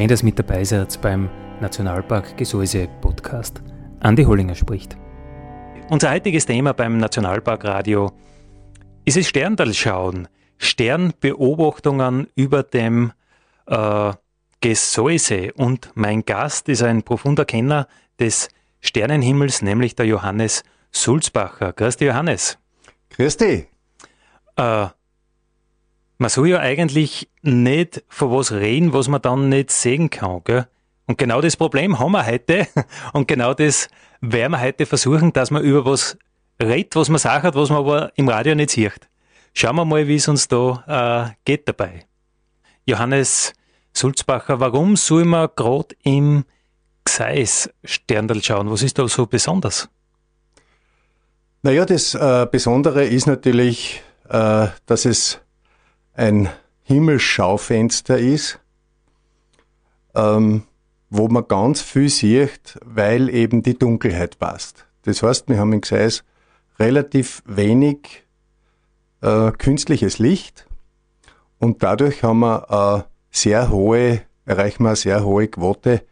Schön, dass mit dabei seid beim Nationalpark Gesäuse Podcast. Andi Hollinger spricht. Unser heutiges Thema beim Nationalpark Radio ist es Sterndalschauen, Sternbeobachtungen über dem äh, Gesäuse. Und mein Gast ist ein profunder Kenner des Sternenhimmels, nämlich der Johannes Sulzbacher. Grüß dich, Johannes. Grüß dich. Äh, man soll ja eigentlich nicht von was reden, was man dann nicht sehen kann. Gell? Und genau das Problem haben wir heute. Und genau das werden wir heute versuchen, dass man über was redet, was man sagt, was man aber im Radio nicht sieht. Schauen wir mal, wie es uns da äh, geht dabei. Johannes Sulzbacher, warum soll man gerade im Gseis Sterndal schauen? Was ist da so besonders? Naja, das äh, Besondere ist natürlich, äh, dass es ein Himmelsschaufenster ist, ähm, wo man ganz viel sieht, weil eben die Dunkelheit passt. Das heißt, wir haben in Gseis relativ wenig äh, künstliches Licht und dadurch haben wir eine sehr hohe, erreichen wir eine sehr hohe Quote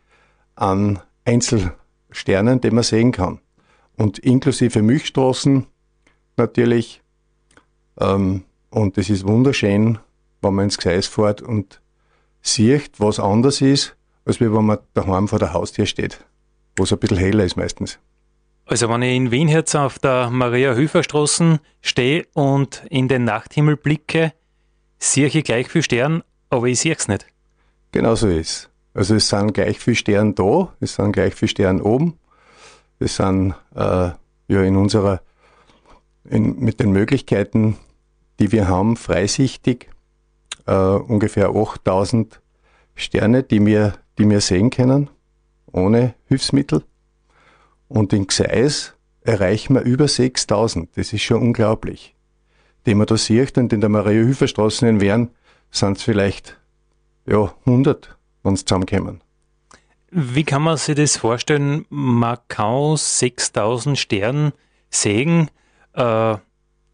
an Einzelsternen, die man sehen kann. Und inklusive Milchstraßen natürlich ähm, und es ist wunderschön, wenn man ins Gseis fährt und sieht, was anders ist, als wenn man daheim vor der Haustür steht, wo es ein bisschen heller ist meistens. Also wenn ich in Wien jetzt auf der Maria-Hüfer-Straße stehe und in den Nachthimmel blicke, sehe ich gleich viel Sterne, aber ich sehe es nicht. Genau so ist Also es sind gleich viele Sterne da, es sind gleich viele Sterne oben. Es sind äh, ja in unserer, in, mit den Möglichkeiten, die wir haben, freisichtig, äh, ungefähr 8000 Sterne, die wir, die wir sehen können, ohne Hilfsmittel. Und in Gseis erreichen wir über 6000. Das ist schon unglaublich. Die man da sieht, und in der Maria-Hilfer-Straße in Wern sind es vielleicht ja, 100, wenn es zusammenkommen. Wie kann man sich das vorstellen? Man kann 6000 Sterne sehen. Äh,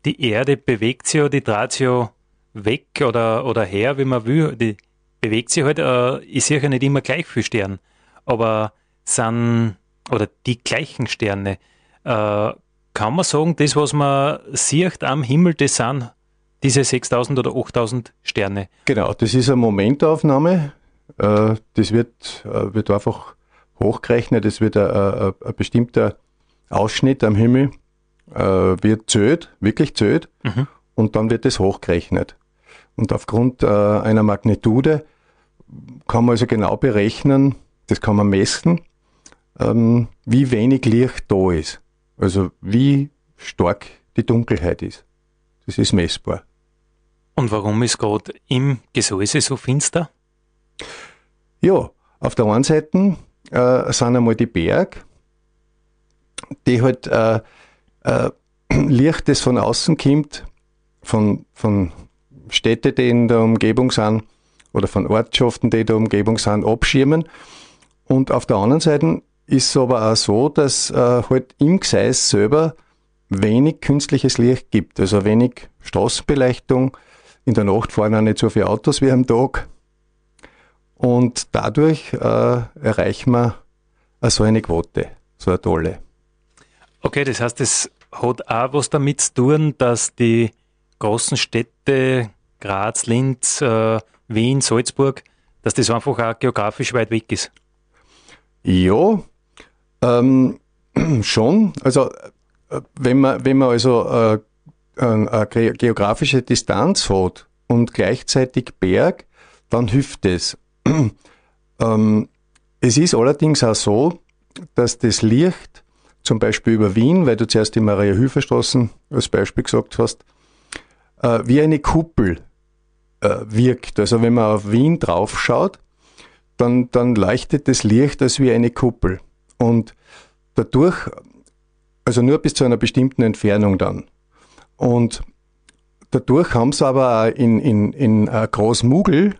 die Erde bewegt sich ja, die dreht sich ja weg oder, oder her, wie man will. Die bewegt sich halt, äh, sehe ja nicht immer gleich viele Sterne, aber sind, oder die gleichen Sterne, äh, kann man sagen, das, was man sieht am Himmel, das sind diese 6000 oder 8000 Sterne. Genau, das ist eine Momentaufnahme. Äh, das wird, äh, wird einfach hochgerechnet, es wird ein, bestimmter Ausschnitt am Himmel äh, wird zählt, wirklich zählt, mhm. und dann wird es hochgerechnet. Und aufgrund äh, einer Magnitude kann man also genau berechnen, das kann man messen, ähm, wie wenig Licht da ist. Also wie stark die Dunkelheit ist. Das ist messbar. Und warum ist gerade im Gesäuse so finster? Ja, auf der einen Seite äh, sind einmal die Berg, die halt äh, äh, Licht, das von außen kommt, von, von Städten, die in der Umgebung sind, oder von Ortschaften, die in der Umgebung sind, abschirmen. Und auf der anderen Seite ist es aber auch so, dass äh, halt im Gseis selber wenig künstliches Licht gibt, also wenig Straßenbeleuchtung. In der Nacht fahren auch nicht so viele Autos wie am Tag. Und dadurch äh, erreichen wir so eine Quote, so eine tolle. Okay, das heißt, es hat auch was damit zu tun, dass die großen Städte Graz, Linz, äh, Wien, Salzburg, dass das einfach auch geografisch weit weg ist. Ja, ähm, schon. Also äh, wenn man, wenn man also äh, eine geografische Distanz hat und gleichzeitig Berg, dann hilft es. ähm, es ist allerdings auch so, dass das Licht zum Beispiel über Wien, weil du zuerst die Maria-Hilfer-Straßen als Beispiel gesagt hast, äh, wie eine Kuppel äh, wirkt. Also wenn man auf Wien draufschaut, dann, dann leuchtet das Licht als wie eine Kuppel. Und dadurch, also nur bis zu einer bestimmten Entfernung dann. Und dadurch haben sie aber in, in, in äh, Großmugel,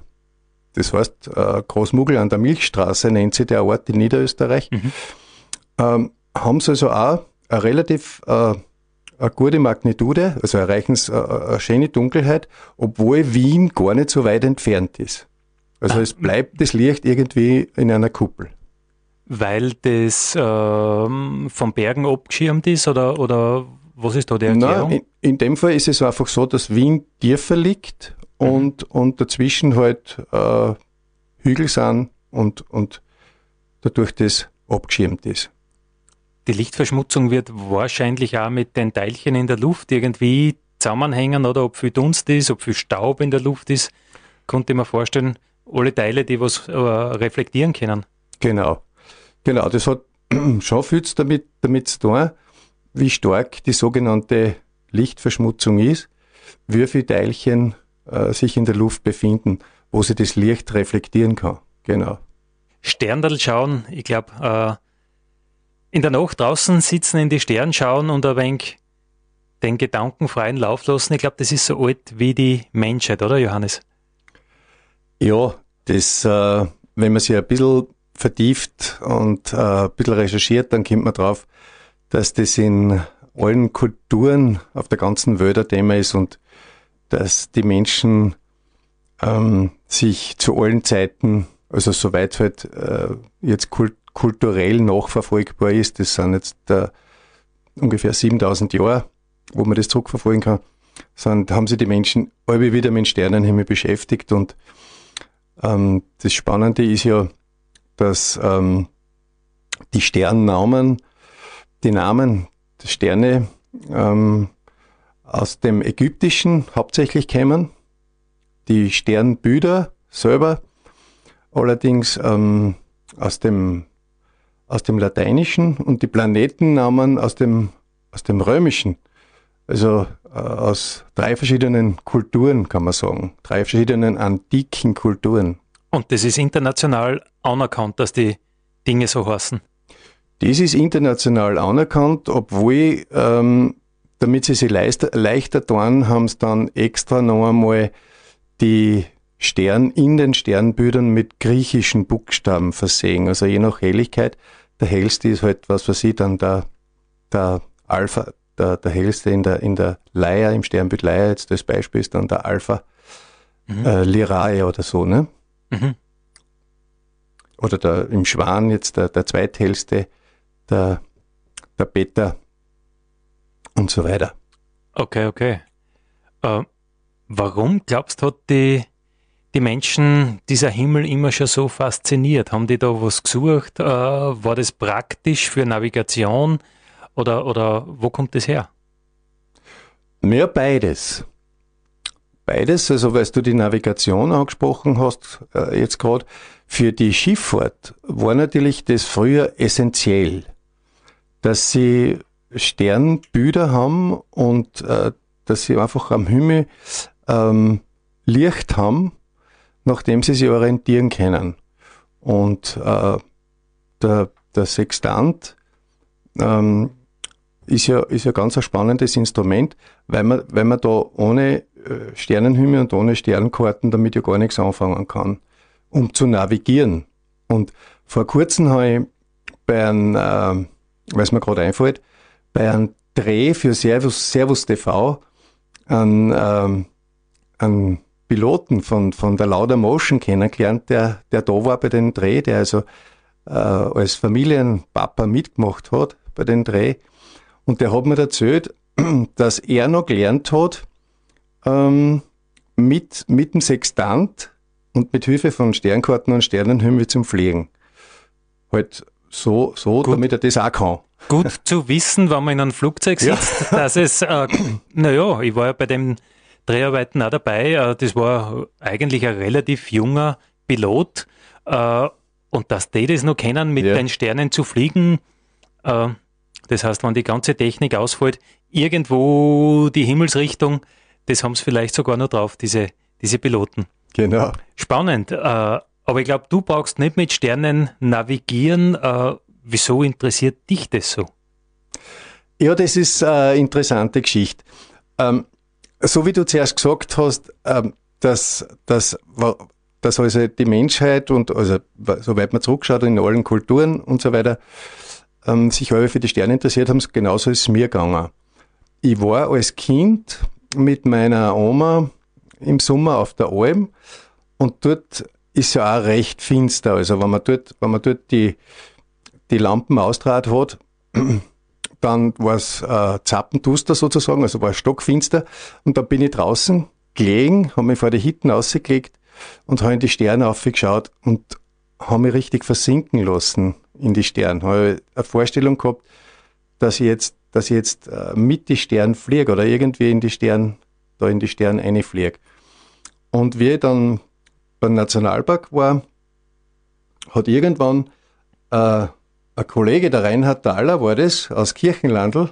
das heißt äh, Großmugel an der Milchstraße nennt sich der Ort in Niederösterreich, mhm. ähm, haben sie also auch eine relativ äh, eine gute Magnitude, also erreichen sie eine, eine schöne Dunkelheit, obwohl Wien gar nicht so weit entfernt ist. Also es bleibt das Licht irgendwie in einer Kuppel. Weil das ähm, vom Bergen abgeschirmt ist oder, oder was ist da die Erklärung? Nein, in, in, dem Fall ist es einfach so, dass Wien tiefer liegt mhm. und, und dazwischen halt äh, Hügel sind und, und dadurch das abgeschirmt ist. Die Lichtverschmutzung wird wahrscheinlich auch mit den Teilchen in der Luft irgendwie zusammenhängen oder ob viel Dunst ist, ob viel Staub in der Luft ist. Konnte mir vorstellen, alle Teile, die was äh, reflektieren können. Genau. Genau, das hat schon viel damit, damit zu tun, wie stark die sogenannte Lichtverschmutzung ist, wie viele Teilchen äh, sich in der Luft befinden, wo sie das Licht reflektieren kann. Genau. Sterndal schauen, ich glaube, äh, in der Nacht draußen sitzen, in die Sterne schauen und ein wenig den Gedanken freien Lauf lassen. Ich glaube, das ist so alt wie die Menschheit, oder Johannes? Ja, das, äh, wenn man sich ein bisschen vertieft und äh, ein bisschen recherchiert, dann kommt man drauf, dass das in allen Kulturen auf der ganzen Welt ein Thema ist und dass die Menschen ähm, sich zu allen Zeiten, also soweit halt äh, jetzt kult kulturell nachverfolgbar ist, das sind jetzt äh, ungefähr 7000 Jahre, wo man das zurückverfolgen kann, sind, haben sich die Menschen alle wieder mit Sternenhimmel beschäftigt und ähm, das Spannende ist ja, dass ähm, die Sternnamen, die Namen der Sterne ähm, aus dem Ägyptischen hauptsächlich kämen. Die Sternbilder selber. Allerdings ähm, aus dem aus dem Lateinischen und die Planetennamen aus dem aus dem Römischen. Also äh, aus drei verschiedenen Kulturen, kann man sagen. Drei verschiedenen antiken Kulturen. Und das ist international anerkannt, dass die Dinge so heißen? Das ist international anerkannt, obwohl, ähm, damit sie sich leichter, leichter tun, haben sie dann extra noch einmal die Stern in den Sternbildern mit griechischen Buchstaben versehen. Also je nach Helligkeit. Der hellste ist halt, was weiß ich, dann der, der Alpha, der, der hellste in der, in der Leier, im Sternbild Leier, jetzt das Beispiel ist dann der Alpha mhm. äh, Lyrae oder so, ne? Mhm. Oder der, im Schwan jetzt der, der zweithellste, der, der Beta und so weiter. Okay, okay. Äh, warum glaubst du, hat die, die Menschen dieser Himmel immer schon so fasziniert? Haben die da was gesucht? Äh, war das praktisch für Navigation? Oder, oder wo kommt das her? Mehr beides. Beides, also weil du die Navigation angesprochen hast, äh, jetzt gerade, für die Schifffahrt war natürlich das früher essentiell, dass sie Sternbilder haben und äh, dass sie einfach am Himmel ähm, Licht haben, nachdem sie sich orientieren können. Und äh, der, der Sextant ähm, ist ja, ist ja ganz ein spannendes Instrument, weil man, weil man da ohne äh, Sternenhimmel und ohne Sternkarten damit ja gar nichts anfangen kann, um zu navigieren. Und vor kurzem habe ich bei einem, äh, es mir gerade einfällt, bei einem Dreh für Servus, Servus TV einen, äh, einen Piloten von, von der Lauder Motion kennengelernt, der, der da war bei dem Dreh, der also äh, als Familienpapa mitgemacht hat bei dem Dreh. Und der hat mir erzählt, dass er noch gelernt hat, ähm, mit, mit dem Sextant und mit Hilfe von Sternkarten und Sternenhimmel zum Fliegen. Halt so, so damit er das auch kann. Gut zu wissen, wenn man in einem Flugzeug sitzt, ja. dass es, äh, naja, ich war ja bei den Dreharbeiten auch dabei. Äh, das war eigentlich ein relativ junger Pilot. Äh, Und dass die das noch kennen, mit ja. den Sternen zu fliegen, äh, das heißt, wenn die ganze Technik ausfällt, irgendwo die Himmelsrichtung, das haben sie vielleicht sogar noch drauf, diese, diese Piloten. Genau. Spannend. Aber ich glaube, du brauchst nicht mit Sternen navigieren. Wieso interessiert dich das so? Ja, das ist eine interessante Geschichte. Ähm, so wie du zuerst gesagt hast, ähm, dass, dass, dass also die Menschheit und also soweit man zurückschaut in allen Kulturen und so weiter, ähm, sich alle für die Sterne interessiert haben, genauso ist es mir gegangen. Ich war als Kind mit meiner Oma im Sommer auf der Alm und dort ist ja auch recht finster. Also wenn man dort, wenn man dort die, die Lampen austrat hat, dann war es äh, zappenduster sozusagen, also war es stockfinster. Und da bin ich draußen gelegen, habe mich vor die Hitten ausgelegt und habe in die Sterne aufgeschaut und habe mich richtig versinken lassen in die Sterne. Habe eine Vorstellung gehabt, dass ich jetzt, dass ich jetzt äh, mit die Sterne fliege oder irgendwie in die Sterne, da in die Sterne einfliege. Und wie ich dann beim Nationalpark war, hat irgendwann äh, ein Kollege, der Reinhard Thaler war das, aus Kirchenlandl,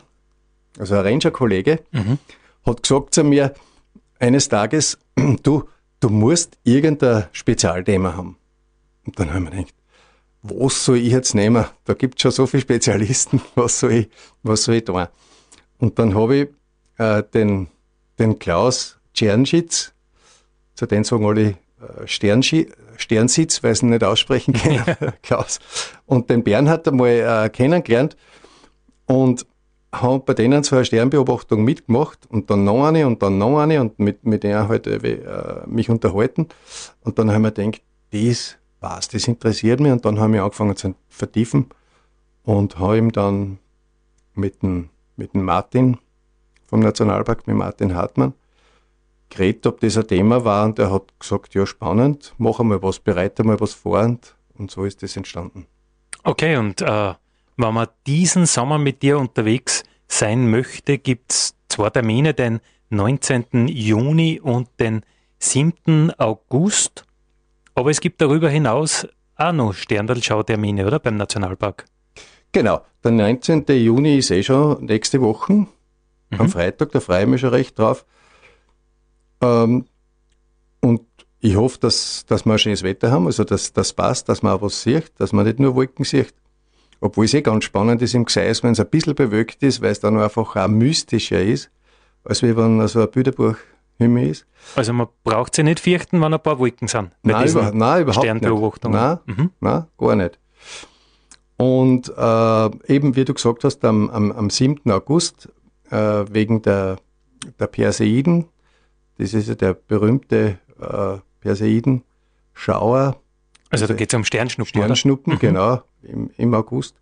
also ein Ranger-Kollege, mhm. hat gesagt zu mir eines Tages, du, du musst irgendein Spezialthema haben. Und dann haben wir gedacht, was soll ich jetzt nehmen? Da gibt es schon so viele Spezialisten, was soll ich, was soll ich tun? Und dann habe ich äh, den, den Klaus Czernschitz, zu dem sagen alle äh, Sternschi Sternsitz, weil sie ihn nicht aussprechen können, Klaus. Und den Bernhard einmal äh, kennengelernt und haben bei denen so eine Sternbeobachtung mitgemacht und dann noch eine und dann noch eine und mit, mit der halt äh, mich unterhalten. Und dann haben wir gedacht, das was, das interessiert mich und dann haben wir angefangen zu vertiefen und habe ihm dann mit dem, mit dem Martin vom Nationalpark, mit Martin Hartmann, geredet, ob das ein Thema war und er hat gesagt, ja spannend, mach einmal was, bereite mal was vor und, und so ist das entstanden. Okay, und äh, wenn man diesen Sommer mit dir unterwegs sein möchte, gibt es zwei Termine, den 19. Juni und den 7. August. Aber es gibt darüber hinaus auch noch Sterndalschau-Termine, oder? Beim Nationalpark. Genau. Der 19. Juni ist eh schon nächste Woche. Mhm. Am Freitag, da freue ich mich schon recht drauf. Ähm, und ich hoffe, dass, dass wir ein schönes Wetter haben, also dass das passt, dass man auch was sieht, dass man nicht nur Wolken sieht. Obwohl es eh ganz spannend ist im Gseis, wenn es ein bisschen bewölkt ist, weil es dann einfach auch mystischer ist, als wenn also ein Bilderbuch Himmel ist. Also man braucht sich nicht fürchten, wenn ein paar Wolken sind. Nein, über, nein, überhaupt nicht. Nein, mhm. nein, gar nicht. Und äh, eben, wie du gesagt hast, am, am, am 7. August, äh, wegen der, der Perseiden, das ist ja der berühmte äh, Perseiden-Schauer. Also da geht es um Sternschnuppen. Sternschnuppen, mhm. genau, im, im August.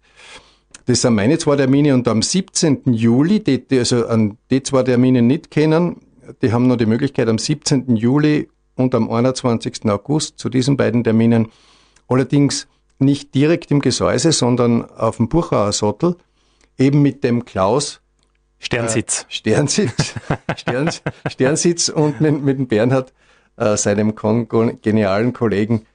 Das sind meine zwei Termine und am 17. Juli, die, die also an die zwei Termine nicht kennen, die haben noch die Möglichkeit am 17. Juli und am 21. August zu diesen beiden Terminen, allerdings nicht direkt im Gesäuse, sondern auf dem Buchauer Sattel, eben mit dem Klaus Sternsitz. Äh, Sternsitz, Sterns, Sternsitz und mit, mit dem Bernhard, äh, seinem genialen Kollegen,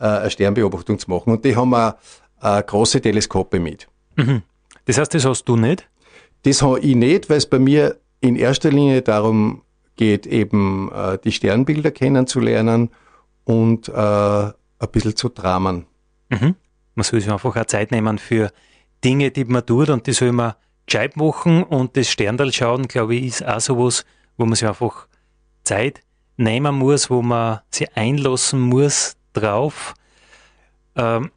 äh, eine Sternbeobachtung zu machen. Und die haben auch äh, große Teleskope mit. Mhm. Das heißt, das hast du nicht? Das habe ich nicht, weil es bei mir in erster Linie darum geht, eben äh, die Sternbilder kennenzulernen und äh, ein bisschen zu dramen. Mhm. Man soll sich einfach auch Zeit nehmen für Dinge, die man tut und die soll man gescheit machen und das Sterndal schauen, glaube ich, ist auch sowas, wo man sich einfach Zeit nehmen muss, wo man sich einlassen muss drauf. Ähm,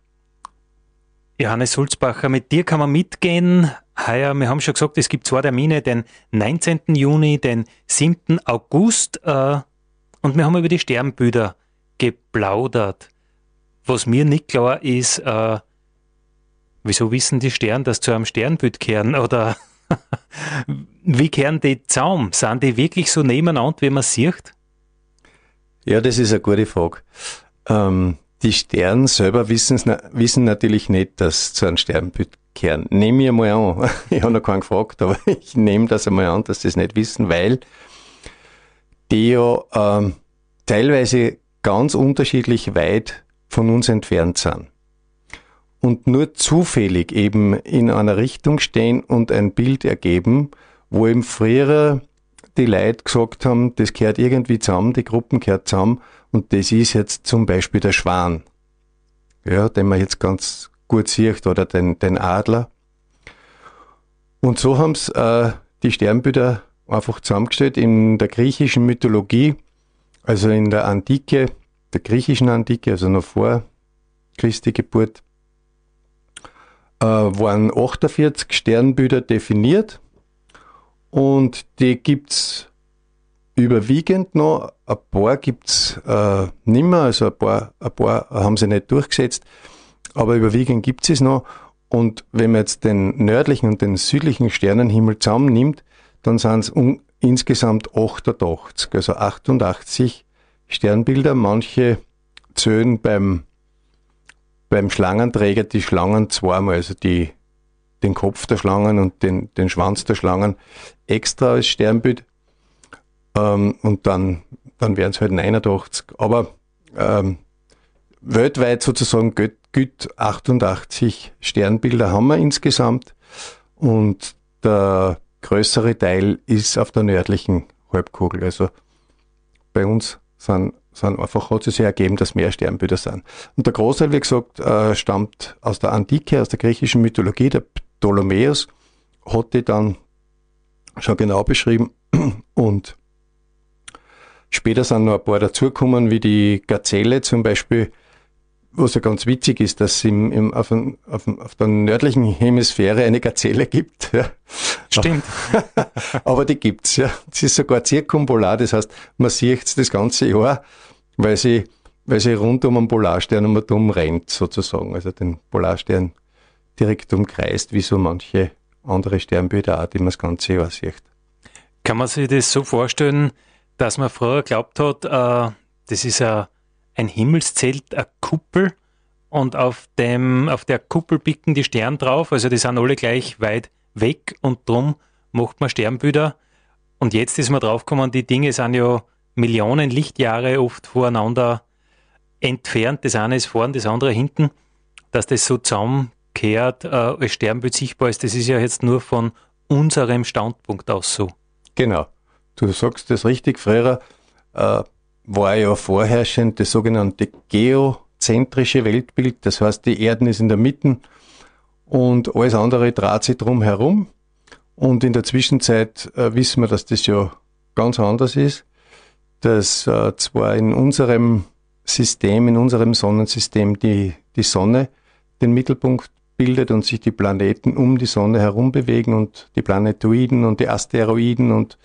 Johannes Sulzbacher, mit dir kann man mitgehen. Heuer, wir haben schon gesagt, es gibt zwei Termine, den 19. Juni, den 7. August äh, und wir haben über die Sternbilder geplaudert. Was mir nicht klar ist, äh, wieso wissen die Sterne, dass zu einem Sternbild kehren oder wie kehren die Zaum? Sind die wirklich so nebeneinander, wie man sieht? Ja, das ist eine gute Frage. Ähm, die Sterne selber wissen natürlich nicht, dass zu einem Sternbild kehren. Nehme ich einmal an. Ich habe noch keinen gefragt, aber ich nehme das einmal an, dass sie es nicht wissen, weil die ja ähm, teilweise ganz unterschiedlich weit von uns entfernt sind. Und nur zufällig eben in einer Richtung stehen und ein Bild ergeben, wo eben früher die Leute gesagt haben, das gehört irgendwie zusammen, die Gruppen gehört zusammen und das ist jetzt zum Beispiel der Schwan, ja, den man jetzt ganz gut sieht, oder den, den Adler. Und so haben es äh, die Sternbilder einfach zusammengestellt in der griechischen Mythologie, also in der Antike, der griechischen Antike, also noch vor Christi Geburt, waren 48 Sternbilder definiert und die gibt's überwiegend noch. Ein paar gibt's äh, nimmer, also ein paar, ein paar haben sie nicht durchgesetzt, aber überwiegend gibt's es noch. Und wenn man jetzt den nördlichen und den südlichen Sternenhimmel zusammennimmt, dann sind es um, insgesamt 88, also 88 Sternbilder. Manche zählen beim, beim Schlangenträger die Schlangen zweimal, also die, den Kopf der Schlangen und den, den Schwanz der Schlangen extra als Sternbild. Ähm, und dann, dann wären es halt 89. Aber ähm, weltweit sozusagen gilt 88 Sternbilder haben wir insgesamt. Und der größere Teil ist auf der nördlichen Halbkugel. Also bei uns sind, sind einfach, hat es sich ergeben, dass mehr Sternbilder sind. Und der Großteil, wie gesagt, äh, stammt aus der Antike, aus der griechischen Mythologie. Der Ptolemäus hat die dann schon genau beschrieben und später sind noch ein paar dazugekommen, wie die Gazelle zum Beispiel, was ja ganz witzig ist, dass es im, im, auf, auf, auf, der nördlichen Hemisphäre eine Gazelle gibt. Ja. Stimmt. Aber die gibt's ja. Es ist sogar zirkumpolar, das heißt, man sieht das ganze Jahr, weil sie, weil sie rund um den Polarstern um und rennt, sozusagen. Also den Polarstern direkt umkreist, wie so manche andere Sternbilder auch, die man das ganze Jahr sieht. Kann man sich das so vorstellen, dass man früher glaubt hat, äh, das ist ein, ein Himmelszelt, eine Kuppel und auf, dem, auf der Kuppel bicken die Sterne drauf, also die sind alle gleich weit weg und drum macht man Sternbilder. Und jetzt ist man draufgekommen, die Dinge sind ja Millionen Lichtjahre oft voreinander entfernt. Das eine ist vorn, das andere hinten. Dass das so zusammengehört äh, als Sternbild sichtbar ist, das ist ja jetzt nur von unserem Standpunkt aus so. Genau. Du sagst das richtig, Früher äh, war ja vorherrschend das sogenannte geozentrische Weltbild. Das heißt, die Erden ist in der Mitte und alles andere dreht sich drum herum. Und in der Zwischenzeit äh, wissen wir, dass das ja ganz anders ist, dass äh, zwar in unserem System, in unserem Sonnensystem die, die Sonne den Mittelpunkt bildet und sich die Planeten um die Sonne herum bewegen und die Planetoiden und die Asteroiden und,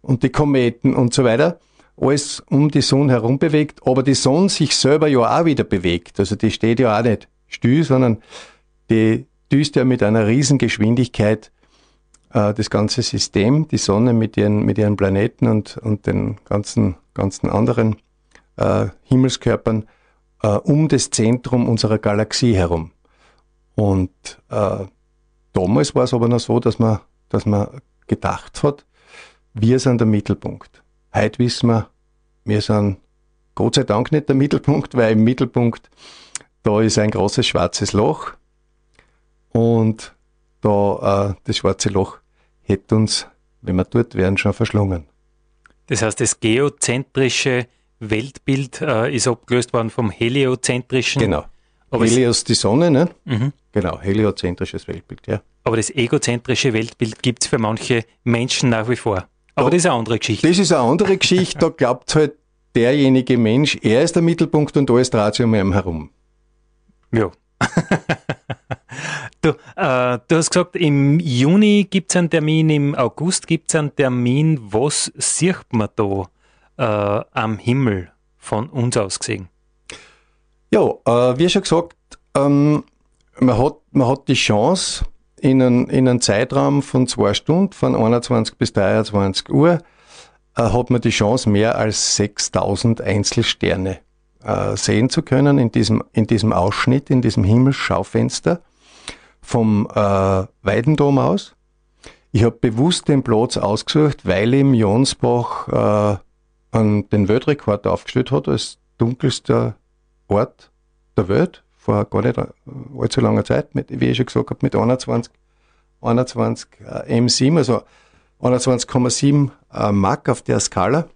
und die Kometen und so weiter, alles um die Sonne herum bewegt, aber die Sonne sich selber ja auch wieder bewegt. Also die steht ja auch nicht still, sondern die düst ja mit einer Riesengeschwindigkeit äh, das ganze System, die Sonne mit ihren, mit ihren Planeten und, und den ganzen, ganzen anderen äh, Himmelskörpern äh, um das Zentrum unserer Galaxie herum. Und äh, damals war es aber noch so, dass man, dass man gedacht hat, wir sind der Mittelpunkt. Heute wissen wir, wir sind Gott sei Dank nicht der Mittelpunkt, weil im Mittelpunkt da ist ein großes schwarzes Loch und da äh, das schwarze Loch hätte uns, wenn wir dort wären, schon verschlungen. Das heißt, das geozentrische Weltbild äh, ist abgelöst worden vom heliozentrischen. Genau. Aber Helios die Sonne, ne? Mhm. Genau, heliozentrisches Weltbild, ja. Aber das egozentrische Weltbild gibt es für manche Menschen nach wie vor. Aber da, das ist eine andere Geschichte. Das ist eine andere Geschichte, da glaubt halt derjenige Mensch, er ist der Mittelpunkt und alles dreht sich um ihn herum. Ja. du, äh, du hast gesagt, im Juni gibt es einen Termin, im August gibt es einen Termin. Was sieht man da äh, am Himmel von uns aus gesehen? Ja, äh, wie schon gesagt, ähm, man, hat, man hat die Chance, in einem, in einem Zeitraum von zwei Stunden, von 21 bis 23 Uhr, äh, hat man die Chance, mehr als 6000 Einzelsterne äh, sehen zu können in diesem, in diesem Ausschnitt, in diesem Himmelsschaufenster vom äh, Weidendom aus. Ich habe bewusst den Platz ausgesucht, weil ihm Jonsbach äh, den Weltrekord aufgestellt hat als dunkelster Ort der Welt vor gar nicht allzu langer Zeit, mit, wie ich schon gesagt habe, mit 21, 21 äh, M7, also 21,7 äh, Mark auf der Skala.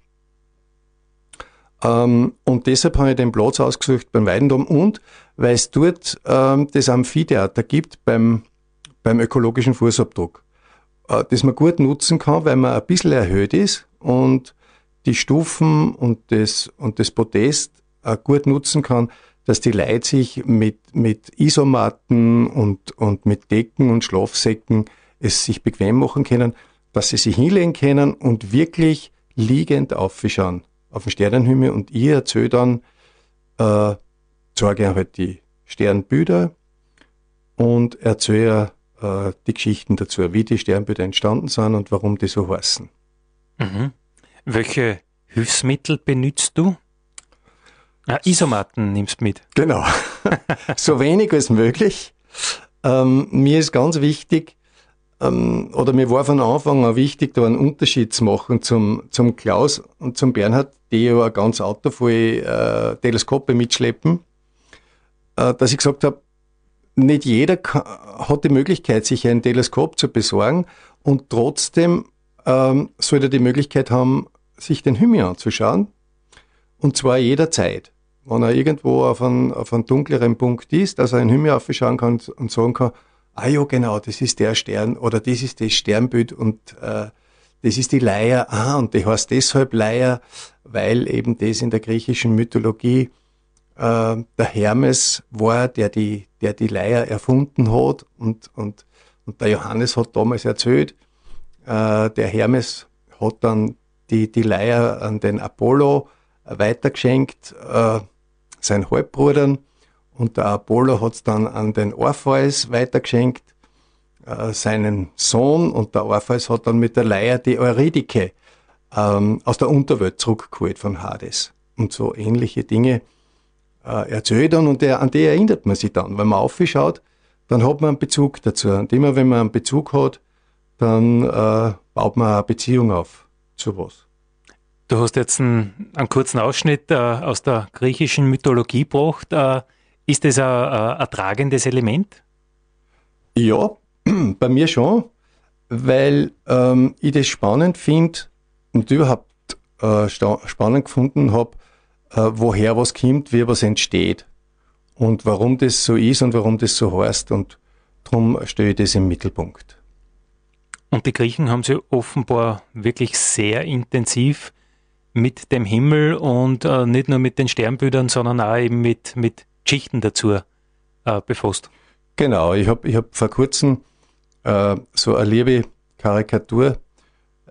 Ähm, und deshalb habe ich den Platz ausgesucht beim Weidendom und weil es dort ähm, das Amphitheater gibt beim, beim ökologischen Fußabdruck, äh, das man gut nutzen kann, weil man ein bisschen erhöht ist und die Stufen und das, und das Podest äh, gut nutzen kann, dass die Leute sich mit, mit Isomatten und, und mit Decken und Schlafsäcken es sich bequem machen können, dass sie sich hinlegen können und wirklich liegend aufschauen auf den Sternenhimmel und ich erzähle dann, äh, zeige halt die Sternbilder und erzähle äh, die Geschichten dazu, wie die Sternbilder entstanden sind und warum die so heißen. Mhm. Welche Hilfsmittel benutzt du? Ah, Isomatten nimmst du mit. Genau. so wenig als möglich. Ähm, mir ist ganz wichtig, ähm, oder mir war von Anfang an wichtig, da einen Unterschied zu machen zum, zum Klaus und zum Bernhard, die ja ein ganz Auto voll äh, Teleskope mitschleppen, äh, dass ich gesagt habe, nicht jeder kann, hat die Möglichkeit, sich ein Teleskop zu besorgen und trotzdem ähm, sollte er die Möglichkeit haben, sich den Himmel anzuschauen. Und zwar jederzeit. Wenn er irgendwo auf einem, auf einem dunkleren Punkt ist, dass er einen Himmel aufschauen kann und sagen kann, ah ja, genau, das ist der Stern oder das ist das Sternbild und äh, das ist die Leier. Ah, und die heißt deshalb Leier, weil eben das in der griechischen Mythologie äh, der Hermes war, der die, der die Leier erfunden hat und, und, und der Johannes hat damals erzählt, äh, der Hermes hat dann die, die Leier an den Apollo weitergeschenkt, äh, seinen Halbbrudern, und der Apollo hat es dann an den Orpheus weitergeschenkt, äh, seinen Sohn. Und der Orpheus hat dann mit der Leier die Eurydike ähm, aus der Unterwelt zurückgeholt von Hades. Und so ähnliche Dinge äh, erzählt dann und der, an die erinnert man sich dann. Wenn man aufschaut, dann hat man einen Bezug dazu. Und immer wenn man einen Bezug hat, dann äh, baut man eine Beziehung auf zu was. Du hast jetzt einen, einen kurzen Ausschnitt äh, aus der griechischen Mythologie gebracht. Äh, ist das ein, ein tragendes Element? Ja, bei mir schon, weil ähm, ich das spannend finde und überhaupt äh, spannend gefunden habe, äh, woher was kommt, wie was entsteht und warum das so ist und warum das so heißt und darum stelle ich das im Mittelpunkt. Und die Griechen haben sich offenbar wirklich sehr intensiv mit dem Himmel und äh, nicht nur mit den Sternbildern, sondern auch eben mit, mit Geschichten dazu äh, befasst. Genau, ich habe ich hab vor kurzem äh, so eine liebe Karikatur,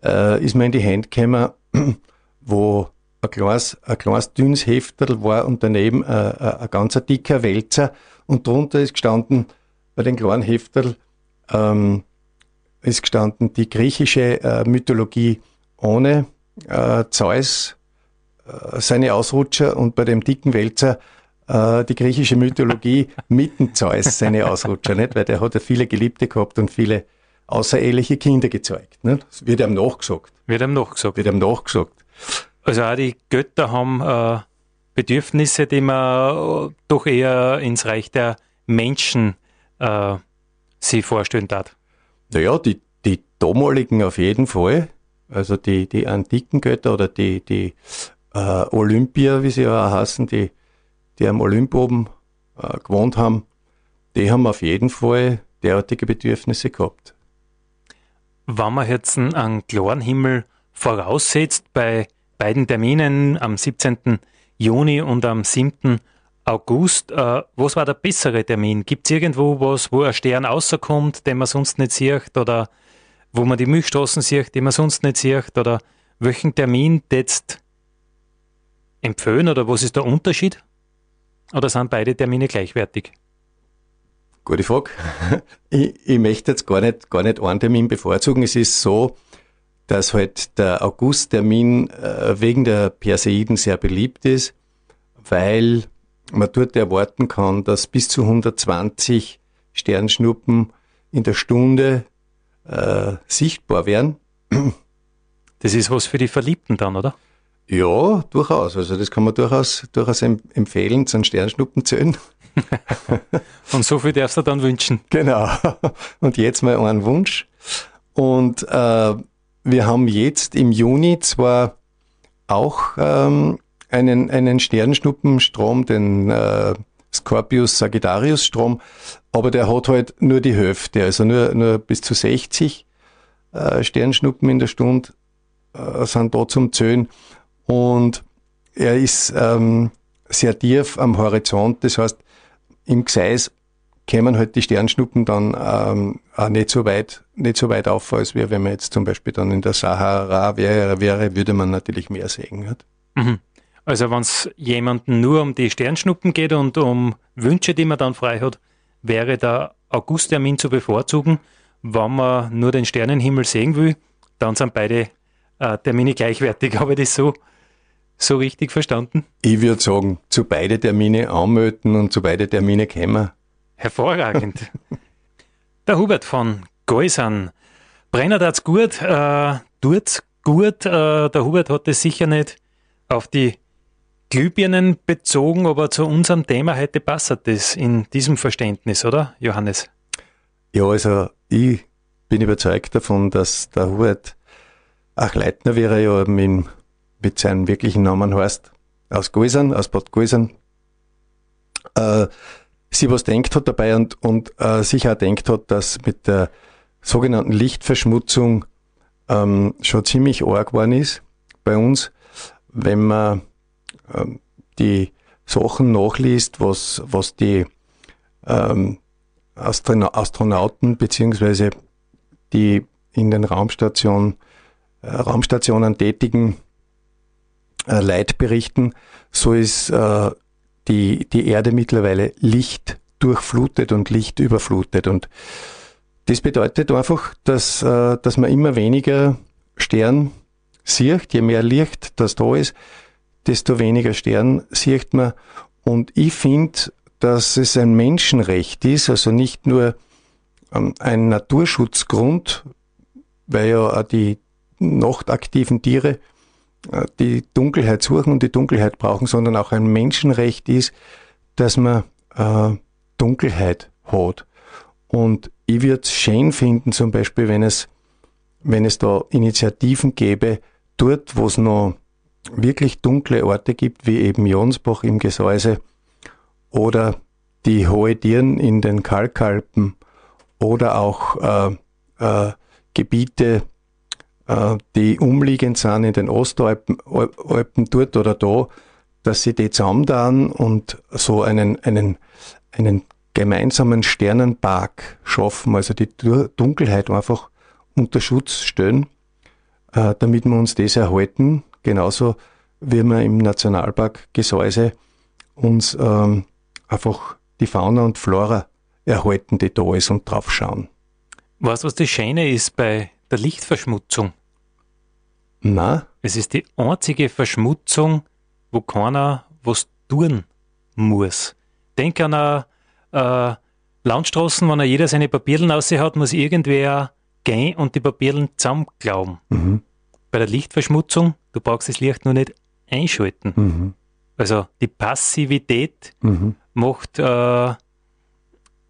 äh, ist mir in die Hände gekommen, wo ein kleines, ein kleines dünnes Heftel war und daneben äh, äh, ein ganz dicker Wälzer. Und drunter ist gestanden, bei den kleinen Heftel ähm, ist gestanden die griechische äh, Mythologie ohne äh, Zeus, äh, seine Ausrutscher und bei dem dicken Wälzer äh, die griechische Mythologie mitten Zeus seine Ausrutscher, nicht? Weil der hat ja viele Geliebte gehabt und viele außereheliche Kinder gezeugt. Nicht? Das wird ihm nachgesagt. Wird ihm nachgesagt. Wird ihm nachgesagt. Also auch die Götter haben äh, Bedürfnisse, die man äh, doch eher ins Reich der Menschen äh, sich vorstellen darf. Naja, die, die damaligen auf jeden Fall. Also die, die antiken Götter oder die, die äh, Olympier, wie sie ja auch heißen, die die am Olymp oben äh, gewohnt haben, die haben auf jeden Fall derartige Bedürfnisse gehabt. Wenn man jetzt einen klaren Himmel voraussetzt, bei beiden Terminen am 17. Juni und am 7. August, äh, was war der bessere Termin? Gibt es irgendwo was, wo ein Stern rauskommt, den man sonst nicht sieht, oder wo man die Milchstraßen sieht, die man sonst nicht sieht, oder welchen Termin jetzt empfehlen, oder was ist der Unterschied? Oder sind beide Termine gleichwertig? Gute Frage. Ich, ich möchte jetzt gar nicht, gar nicht einen Termin bevorzugen. Es ist so, dass halt der Augusttermin äh, wegen der Perseiden sehr beliebt ist, weil man dort erwarten kann, dass bis zu 120 Sternschnuppen in der Stunde äh, sichtbar werden. Das ist was für die Verliebten dann, oder? Ja, durchaus. Also das kann man durchaus, durchaus empfehlen, zu einem Sternschnuppen zählen. und so viel darfst du dann wünschen. Genau. Und jetzt mal einen Wunsch. Und äh, wir haben jetzt im Juni zwar auch ähm, einen, einen Sternschnuppenstrom, den äh, Scorpius Sagittarius Strom, aber der hat halt nur die Hälfte, also nur, nur bis zu 60 äh, Sternschnuppen in der Stunde äh, sind da zum Zählen. Und er ist ähm, sehr tief am Horizont, das heißt, im Gseis kämen halt die Sternschnuppen dann ähm, auch nicht so weit, nicht so weit auf, als wäre, wenn man jetzt zum Beispiel dann in der Sahara wäre, wäre würde man natürlich mehr sehen. Halt. Mhm. Also wenn es jemanden nur um die Sternschnuppen geht und um Wünsche, die man dann frei hat, wäre der Augusttermin zu bevorzugen. Wenn man nur den Sternenhimmel sehen will, dann sind beide äh, Termine gleichwertig. Habe ich das so, so richtig verstanden? Ich würde sagen, zu beide Termine anmelden und zu beide Termine kämen. Hervorragend. der Hubert von Geusan. Brenner tat's gut, äh, tut's gut. Äh, der Hubert hat es sicher nicht auf die Glühbirnen bezogen, aber zu unserem Thema heute passt das in diesem Verständnis, oder, Johannes? Ja, also ich bin überzeugt davon, dass der Hubert Ach Leitner wäre ja mit, mit seinem wirklichen Namen heißt, aus Gäusern, aus Bad Gäusern, äh, sie was denkt hat dabei und, und äh, sich auch denkt hat, dass mit der sogenannten Lichtverschmutzung ähm, schon ziemlich arg geworden ist bei uns, wenn man ähm, die Sachen nachliest, was, was die ähm, Astronauten beziehungsweise die in den Raumstationen äh, Raumstationen tätigen äh, Leid berichten, so ist äh, die, die Erde mittlerweile Licht durchflutet und Licht überflutet. Und das bedeutet einfach, dass, äh, dass man immer weniger Stern sieht. Je mehr Licht das da ist, desto weniger Stern sieht man. Und ich finde, dass es ein Menschenrecht ist, also nicht nur ähm, ein Naturschutzgrund, weil ja auch die, nachtaktiven Tiere die Dunkelheit suchen und die Dunkelheit brauchen, sondern auch ein Menschenrecht ist, dass man äh, Dunkelheit hat. Und ich würde es schön finden, zum Beispiel, wenn es, wenn es da Initiativen gäbe, dort, wo es noch wirklich dunkle Orte gibt, wie eben Jonsbach im Gesäuse oder die Hohe Dirn in den Kalkalpen oder auch äh, äh, Gebiete äh, die umliegend sind in den Ostalpen Alpen dort oder da, dass sie die zusammen und so einen, einen, einen gemeinsamen Sternenpark schaffen, also die Dunkelheit einfach unter Schutz stellen, äh, damit wir uns das erhalten, genauso wie wir im Nationalpark Gesäuse uns ähm, einfach die Fauna und Flora erhalten, die da ist und drauf schauen. Weißt du, was das Schöne ist bei der Lichtverschmutzung? Na? Es ist die einzige Verschmutzung, wo keiner was tun muss. Denk an eine, äh, Landstraßen, wenn er jeder seine Papierlen hat, muss irgendwer gehen und die Papierlen zusammenklauben. Mhm. Bei der Lichtverschmutzung, du brauchst das Licht nur nicht einschalten. Mhm. Also die Passivität mhm. macht, äh,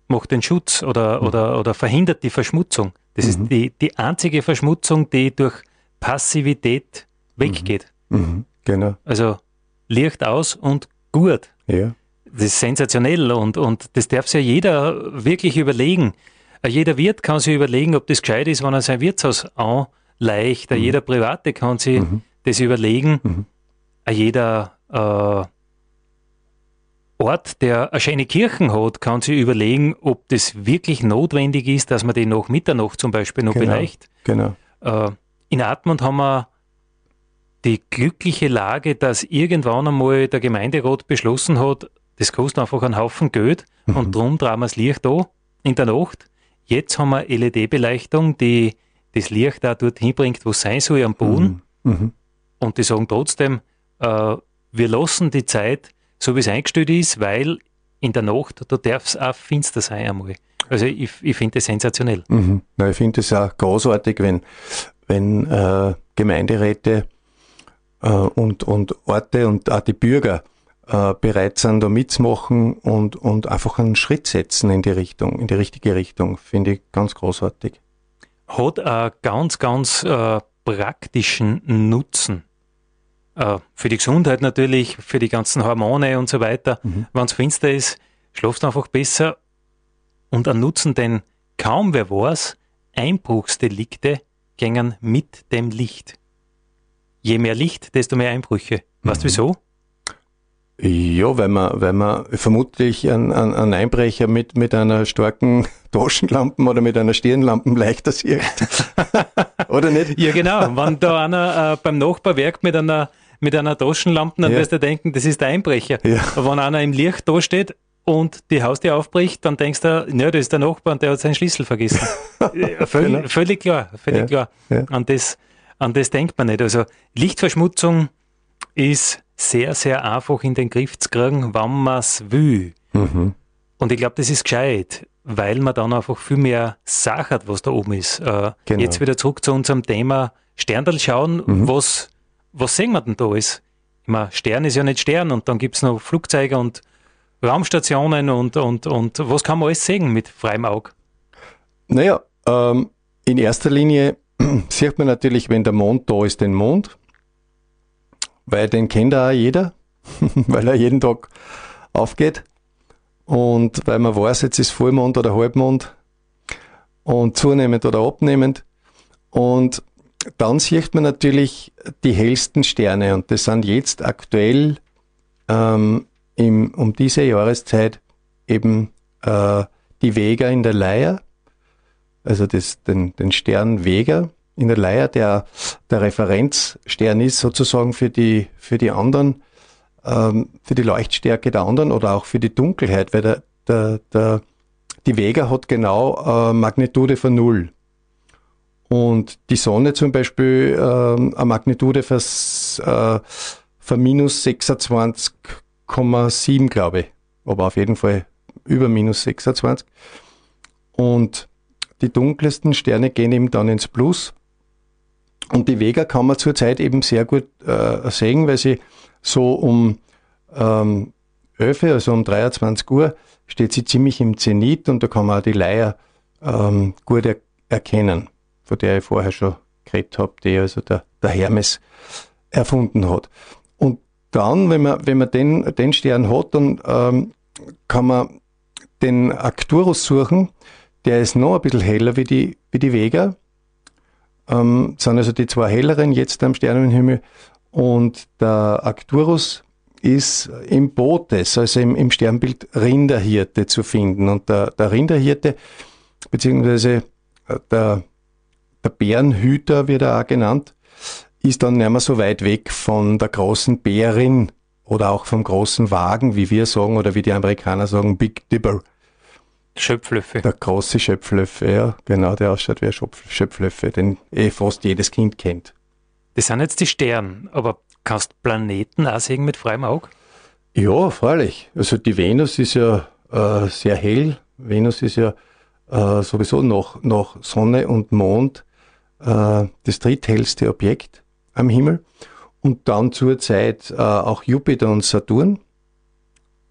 macht den Schutz oder, mhm. oder, oder verhindert die Verschmutzung. Das ist mhm. die, die einzige Verschmutzung, die durch Passivität weggeht. Mhm. Mhm. Genau. Also Licht aus und gut. Ja. Das ist sensationell und, und das darf sich ja jeder wirklich überlegen. Äh, jeder Wirt kann sich überlegen, ob das gescheit ist, wenn er sein Wirtshaus anleicht. Mhm. Jeder Private kann sich mhm. das überlegen. Mhm. Äh, jeder äh, Ort, der eine schöne Kirchen hat, kann sich überlegen, ob das wirklich notwendig ist, dass man die nach Mitternacht zum Beispiel noch genau. beleicht. Genau. Äh, in Atmund haben wir die glückliche Lage, dass irgendwann einmal der Gemeinderat beschlossen hat, das kostet einfach einen Haufen Geld mhm. und darum drehen wir das Licht da in der Nacht. Jetzt haben wir LED-Beleuchtung, die das Licht da dorthin bringt, wo es sein soll, am Boden. Mhm. Mhm. Und die sagen trotzdem, äh, wir lassen die Zeit so, wie es eingestellt ist, weil in der Nacht, da darf es auch finster sein einmal. Also ich, ich finde das sensationell. Mhm. Na, ich finde es auch großartig, wenn wenn äh, Gemeinderäte äh, und, und Orte und auch die Bürger äh, bereit sind, da mitzumachen und, und einfach einen Schritt setzen in die Richtung, in die richtige Richtung, finde ich ganz großartig. Hat einen ganz, ganz äh, praktischen Nutzen. Äh, für die Gesundheit natürlich, für die ganzen Hormone und so weiter. Mhm. Wenn es finster ist, schlafst du einfach besser. Und einen Nutzen, denn kaum wer weiß, Einbruchsdelikte gängen mit dem Licht. Je mehr Licht, desto mehr Einbrüche. Weißt du mhm. wieso? Ja, weil man, weil man vermutlich einen, einen Einbrecher mit, mit einer starken Taschenlampe oder mit einer Stirnlampe leichter sieht. oder nicht? Ja, genau. Wenn da einer äh, beim Nachbarwerk mit einer, mit einer Taschenlampe, dann ja. wirst du denken, das ist der Einbrecher. Ja. Aber wenn einer im Licht da steht und die Haustür aufbricht, dann denkst du, ja, das ist der Nachbar und der hat seinen Schlüssel vergessen. Völ, genau. Völlig klar, völlig ja. klar. Ja. An, das, an das denkt man nicht. Also Lichtverschmutzung ist sehr, sehr einfach in den Griff zu kriegen, wenn man es will. Mhm. Und ich glaube, das ist gescheit, weil man dann einfach viel mehr Sache was da oben ist. Äh, genau. Jetzt wieder zurück zu unserem Thema Sterndal schauen, mhm. was, was sehen wir denn da alles? Ich meine, Stern ist ja nicht Stern und dann gibt es noch Flugzeuge und Raumstationen und, und, und was kann man alles sehen mit freiem Auge? Naja, ähm, in erster Linie sieht man natürlich, wenn der Mond da ist, den Mond weil den kennt auch jeder, weil er jeden Tag aufgeht. Und weil man weiß, jetzt ist Vollmond oder Halbmond und zunehmend oder abnehmend. Und dann sieht man natürlich die hellsten Sterne und das sind jetzt aktuell ähm, im, um diese Jahreszeit eben äh, die Vega in der Leier, also das, den, den Stern Vega in der Leier der, der Referenzstern ist, sozusagen für die, für die anderen, ähm, für die Leuchtstärke der anderen oder auch für die Dunkelheit, weil der, der, der, die Vega hat genau äh, Magnitude von Null. Und die Sonne zum Beispiel äh, eine Magnitude von, äh, minus 26,7, glaube ich. Aber auf jeden Fall über minus 26. Und die dunkelsten Sterne gehen eben dann ins Plus. Und die Vega kann man zurzeit eben sehr gut äh, sehen, weil sie so um ähm, 11, also um 23 Uhr, steht sie ziemlich im Zenit und da kann man auch die Leier ähm, gut er erkennen, von der ich vorher schon geredet habe, die also der, der Hermes erfunden hat. Und dann, wenn man, wenn man den, den Stern hat, dann ähm, kann man den Arcturus suchen, der ist noch ein bisschen heller wie die, wie die Vega, ähm, sind also die zwei helleren jetzt am Sternenhimmel. Und der Arcturus ist im Bootes, also im, im Sternbild Rinderhirte zu finden. Und der, der Rinderhirte, beziehungsweise äh, der, der Bärenhüter wird er auch genannt, ist dann nicht mehr so weit weg von der großen Bärin oder auch vom großen Wagen, wie wir sagen, oder wie die Amerikaner sagen, Big Dipper. Schöpflöffel. Der große Schöpflöffel, ja, genau, der ausschaut wie ein Schöpflöffel, den eh fast jedes Kind kennt. Das sind jetzt die Sterne, aber kannst Planeten auch sehen mit freiem Auge? Ja, freilich. Also die Venus ist ja äh, sehr hell. Venus ist ja äh, sowieso nach, nach Sonne und Mond äh, das dritthellste Objekt am Himmel. Und dann zurzeit äh, auch Jupiter und Saturn.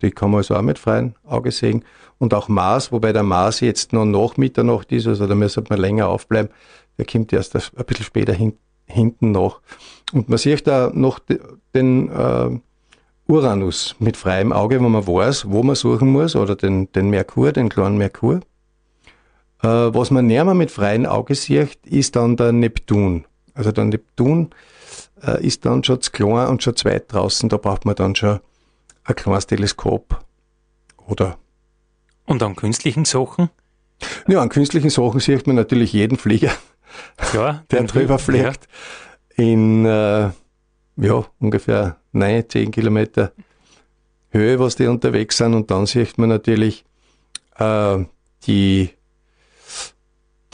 Die kann man also auch mit freiem Auge sehen und auch Mars, wobei der Mars jetzt noch nach Mitternacht ist, also da müsste man länger aufbleiben. Der kommt erst ein bisschen später hin, hinten nach. Und man sieht da noch den äh, Uranus mit freiem Auge, wo man weiß, wo man suchen muss, oder den, den Merkur, den kleinen Merkur. Äh, was man näher mit freiem Auge sieht, ist dann der Neptun. Also der Neptun äh, ist dann schon zu klein und schon zu weit draußen, da braucht man dann schon ein kleines Teleskop oder und an künstlichen Sachen? Ja, an künstlichen Sachen sieht man natürlich jeden Flieger, ja, der drüber fliegt, ja. in äh, ja, ungefähr 9, 10 Kilometer Höhe, was die unterwegs sind. Und dann sieht man natürlich äh, die,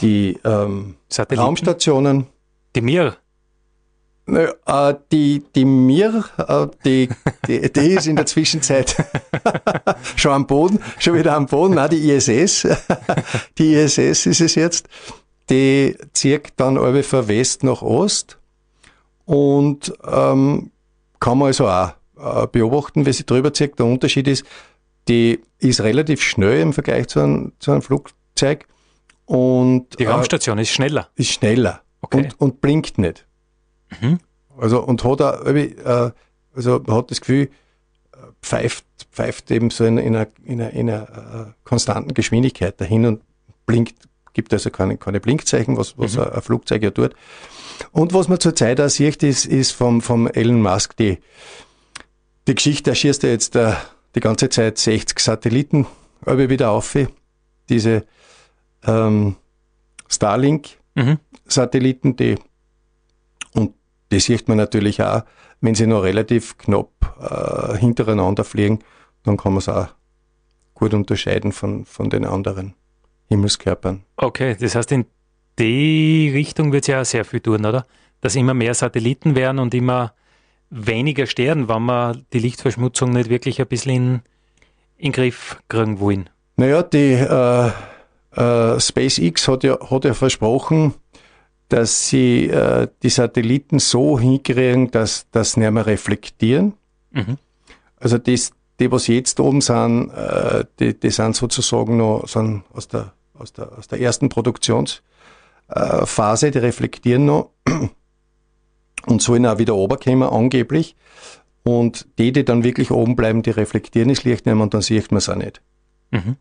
die ähm, Raumstationen. Die Mir. Äh, die, die Mir, äh, die, die, die ist in der Zwischenzeit schon am Boden, schon wieder am Boden. Nein, die ISS, die ISS ist es jetzt, die zieht dann alle von West nach Ost und ähm, kann man also auch äh, beobachten, wie sie drüber zieht. Der Unterschied ist, die ist relativ schnell im Vergleich zu einem, zu einem Flugzeug. Und, die Raumstation äh, ist schneller. Ist schneller okay. und, und blinkt nicht. Mhm. Also und hat auch, äh, also man hat das Gefühl, äh, pfeift, pfeift eben so in, in einer, in einer, in einer äh, konstanten Geschwindigkeit dahin und blinkt, gibt also keine, keine Blinkzeichen, was, was mhm. ein, ein Flugzeug ja tut. Und was man zurzeit auch sieht, ist, ist vom, vom Elon Musk die, die Geschichte, da schießt er jetzt uh, die ganze Zeit 60 Satelliten wieder auf, diese ähm, Starlink-Satelliten, mhm. die die sieht man natürlich auch, wenn sie noch relativ knapp äh, hintereinander fliegen, dann kann man es auch gut unterscheiden von, von den anderen Himmelskörpern. Okay, das heißt, in die Richtung wird es ja auch sehr viel tun, oder? Dass immer mehr Satelliten werden und immer weniger Sterne, wenn wir die Lichtverschmutzung nicht wirklich ein bisschen in, in den Griff kriegen wollen. Naja, die äh, äh, SpaceX hat ja, hat ja versprochen, dass sie äh, die Satelliten so hinkriegen, dass das nicht mehr reflektieren. Mhm. Also das, die, was jetzt oben sind, äh, die, die sind sozusagen noch sind aus, der, aus, der, aus der ersten Produktionsphase, die reflektieren noch und sollen auch wieder runterkommen, angeblich. Und die, die dann wirklich oben bleiben, die reflektieren das Licht nicht mehr und dann sieht man es auch nicht. Mhm.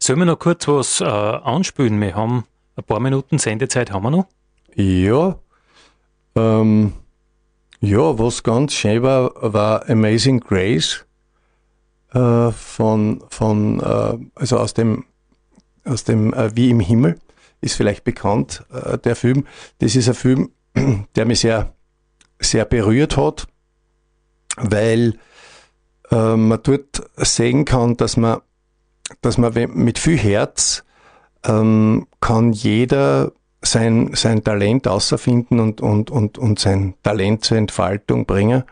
Sollen wir noch kurz was äh, anspülen? Wir haben ein paar Minuten Sendezeit haben wir noch. Ja, ähm, ja, was ganz schön war, war Amazing Grace äh, von, von äh, also aus dem, aus dem äh, Wie im Himmel, ist vielleicht bekannt, äh, der Film. Das ist ein Film, der mich sehr, sehr berührt hat, weil äh, man dort sehen kann, dass man, dass man mit viel Herz ähm, kann jeder sein, sein Talent außerfinden und, und, und, und sein Talent zur Entfaltung bringen.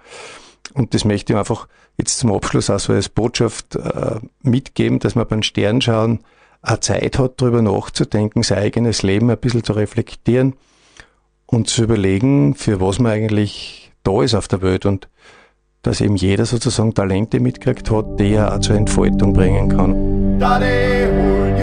Und das möchte ich einfach jetzt zum Abschluss auch so als Botschaft äh, mitgeben, dass man beim Sternschauen auch Zeit hat, darüber nachzudenken, sein eigenes Leben ein bisschen zu reflektieren und zu überlegen, für was man eigentlich da ist auf der Welt und dass eben jeder sozusagen Talente mitgekriegt hat, die er auch zur Entfaltung bringen kann. Daddy,